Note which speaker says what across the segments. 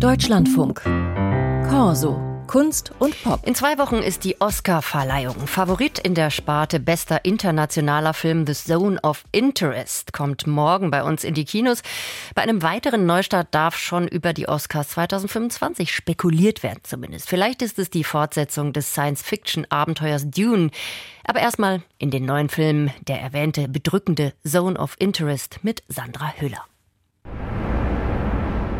Speaker 1: Deutschlandfunk. Corso. Kunst und Pop.
Speaker 2: In zwei Wochen ist die Oscar-Verleihung. Favorit in der Sparte bester internationaler Film The Zone of Interest kommt morgen bei uns in die Kinos. Bei einem weiteren Neustart darf schon über die Oscars 2025 spekuliert werden zumindest. Vielleicht ist es die Fortsetzung des Science-Fiction-Abenteuers Dune. Aber erstmal in den neuen Film der erwähnte bedrückende Zone of Interest mit Sandra Hüller.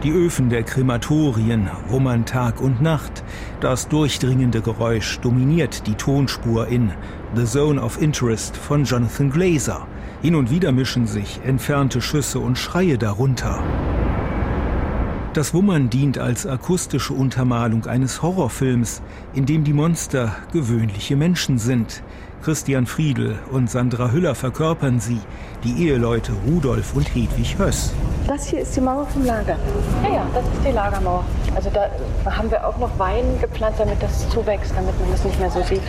Speaker 3: Die Öfen der Krematorien wummern Tag und Nacht. Das durchdringende Geräusch dominiert die Tonspur in The Zone of Interest von Jonathan Glazer. Hin und wieder mischen sich entfernte Schüsse und Schreie darunter. Das Wummern dient als akustische Untermalung eines Horrorfilms, in dem die Monster gewöhnliche Menschen sind. Christian Friedel und Sandra Hüller verkörpern sie, die Eheleute Rudolf und Hedwig Höss.
Speaker 4: Das hier ist die Mauer vom Lager. Ja, ja, das ist die Lagermauer. Also da haben wir auch noch Wein gepflanzt, damit das zuwächst, damit man das nicht mehr so sieht.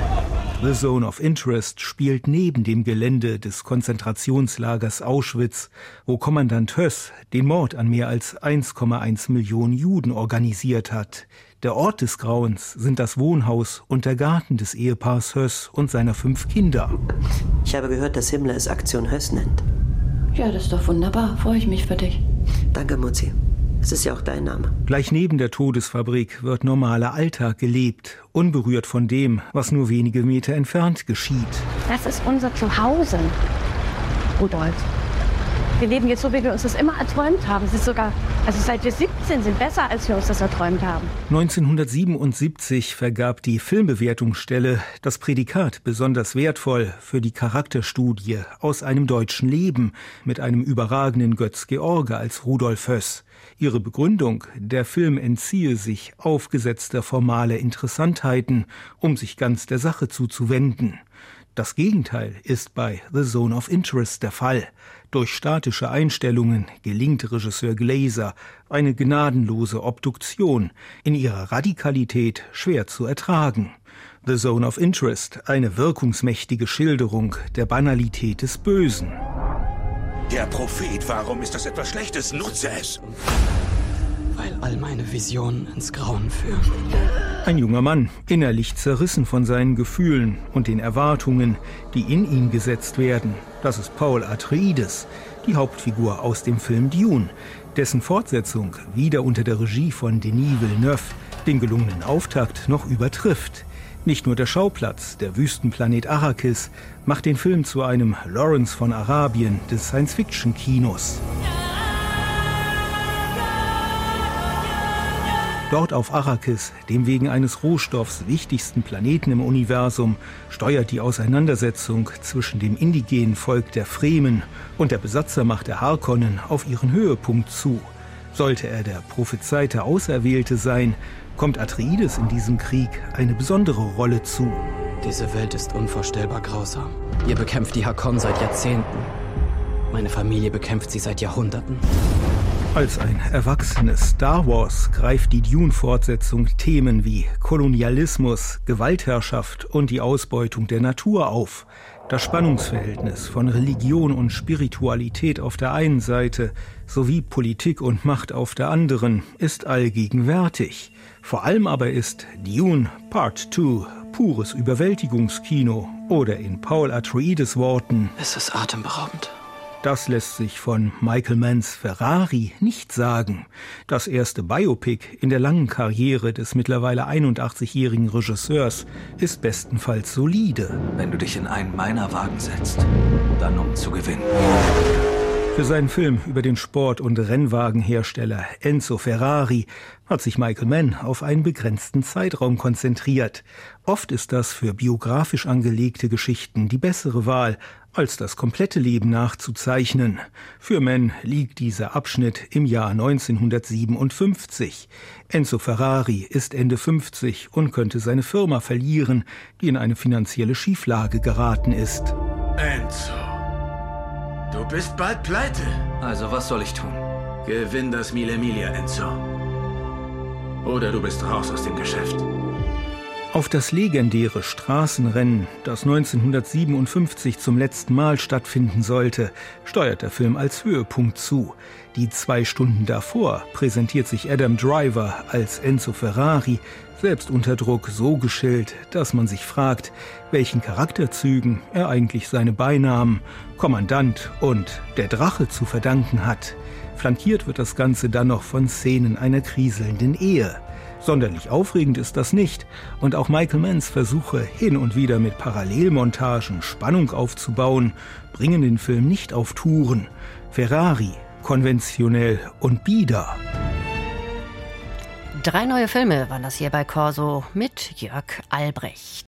Speaker 3: The Zone of Interest spielt neben dem Gelände des Konzentrationslagers Auschwitz, wo Kommandant Höss den Mord an mehr als 1,1 Millionen Juden organisiert hat. Der Ort des Grauens sind das Wohnhaus und der Garten des Ehepaars Höss und seiner fünf Kinder.
Speaker 5: Ich habe gehört, dass Himmler es Aktion Höss nennt.
Speaker 6: Ja, das ist doch wunderbar. Freue ich mich für dich.
Speaker 5: Danke, Mutzi. Es ist ja auch dein Name.
Speaker 3: Gleich neben der Todesfabrik wird normaler Alltag gelebt, unberührt von dem, was nur wenige Meter entfernt geschieht.
Speaker 7: Das ist unser Zuhause, Rudolf. Wir leben jetzt so, wie wir uns das immer erträumt haben. Es ist sogar, also seit wir 17 sind, besser, als wir uns das erträumt haben.
Speaker 3: 1977 vergab die Filmbewertungsstelle das Prädikat besonders wertvoll für die Charakterstudie aus einem deutschen Leben mit einem überragenden Götz George als Rudolf Höss. Ihre Begründung, der Film entziehe sich aufgesetzter formaler Interessantheiten, um sich ganz der Sache zuzuwenden. Das Gegenteil ist bei The Zone of Interest der Fall. Durch statische Einstellungen gelingt Regisseur Glazer eine gnadenlose Obduktion, in ihrer Radikalität schwer zu ertragen. The Zone of Interest, eine wirkungsmächtige Schilderung der Banalität des Bösen.
Speaker 8: Der Prophet, warum ist das etwas Schlechtes? Nutze es!
Speaker 9: Weil all meine Visionen ins Grauen führen.
Speaker 3: Ein junger Mann, innerlich zerrissen von seinen Gefühlen und den Erwartungen, die in ihn gesetzt werden. Das ist Paul Atreides, die Hauptfigur aus dem Film Dune, dessen Fortsetzung wieder unter der Regie von Denis Villeneuve den gelungenen Auftakt noch übertrifft. Nicht nur der Schauplatz, der Wüstenplanet Arrakis, macht den Film zu einem Lawrence von Arabien des Science-Fiction-Kinos. Dort auf Arrakis, dem wegen eines Rohstoffs wichtigsten Planeten im Universum, steuert die Auseinandersetzung zwischen dem indigenen Volk der Fremen und der Besatzermacht der Harkonnen auf ihren Höhepunkt zu. Sollte er der prophezeite Auserwählte sein, kommt Atreides in diesem Krieg eine besondere Rolle zu.
Speaker 9: Diese Welt ist unvorstellbar grausam. Ihr bekämpft die Hakon seit Jahrzehnten. Meine Familie bekämpft sie seit Jahrhunderten.
Speaker 3: Als ein erwachsenes Star Wars greift die Dune-Fortsetzung Themen wie Kolonialismus, Gewaltherrschaft und die Ausbeutung der Natur auf. Das Spannungsverhältnis von Religion und Spiritualität auf der einen Seite sowie Politik und Macht auf der anderen ist allgegenwärtig. Vor allem aber ist Dune Part 2 pures Überwältigungskino oder in Paul Atreides Worten
Speaker 9: Es ist atemberaubend.
Speaker 3: Das lässt sich von Michael Manns Ferrari nicht sagen. Das erste Biopic in der langen Karriere des mittlerweile 81-jährigen Regisseurs ist bestenfalls solide.
Speaker 10: Wenn du dich in einen meiner Wagen setzt, dann um zu gewinnen.
Speaker 3: Für seinen Film über den Sport- und Rennwagenhersteller Enzo Ferrari hat sich Michael Mann auf einen begrenzten Zeitraum konzentriert. Oft ist das für biografisch angelegte Geschichten die bessere Wahl, als das komplette Leben nachzuzeichnen. Für Mann liegt dieser Abschnitt im Jahr 1957. Enzo Ferrari ist Ende 50 und könnte seine Firma verlieren, die in eine finanzielle Schieflage geraten ist.
Speaker 8: Enzo, du bist bald pleite.
Speaker 10: Also was soll ich tun?
Speaker 8: Gewinn das Mille Miglia, Enzo. Oder du bist raus aus dem Geschäft.
Speaker 3: Auf das legendäre Straßenrennen, das 1957 zum letzten Mal stattfinden sollte, steuert der Film als Höhepunkt zu. Die zwei Stunden davor präsentiert sich Adam Driver als Enzo Ferrari, selbst unter Druck so geschillt, dass man sich fragt, welchen Charakterzügen er eigentlich seine Beinamen Kommandant und der Drache zu verdanken hat. Flankiert wird das Ganze dann noch von Szenen einer kriselnden Ehe. Sonderlich aufregend ist das nicht. Und auch Michael Manns Versuche, hin und wieder mit Parallelmontagen Spannung aufzubauen, bringen den Film nicht auf Touren. Ferrari, konventionell und bieder.
Speaker 2: Drei neue Filme waren das hier bei Corso mit Jörg Albrecht.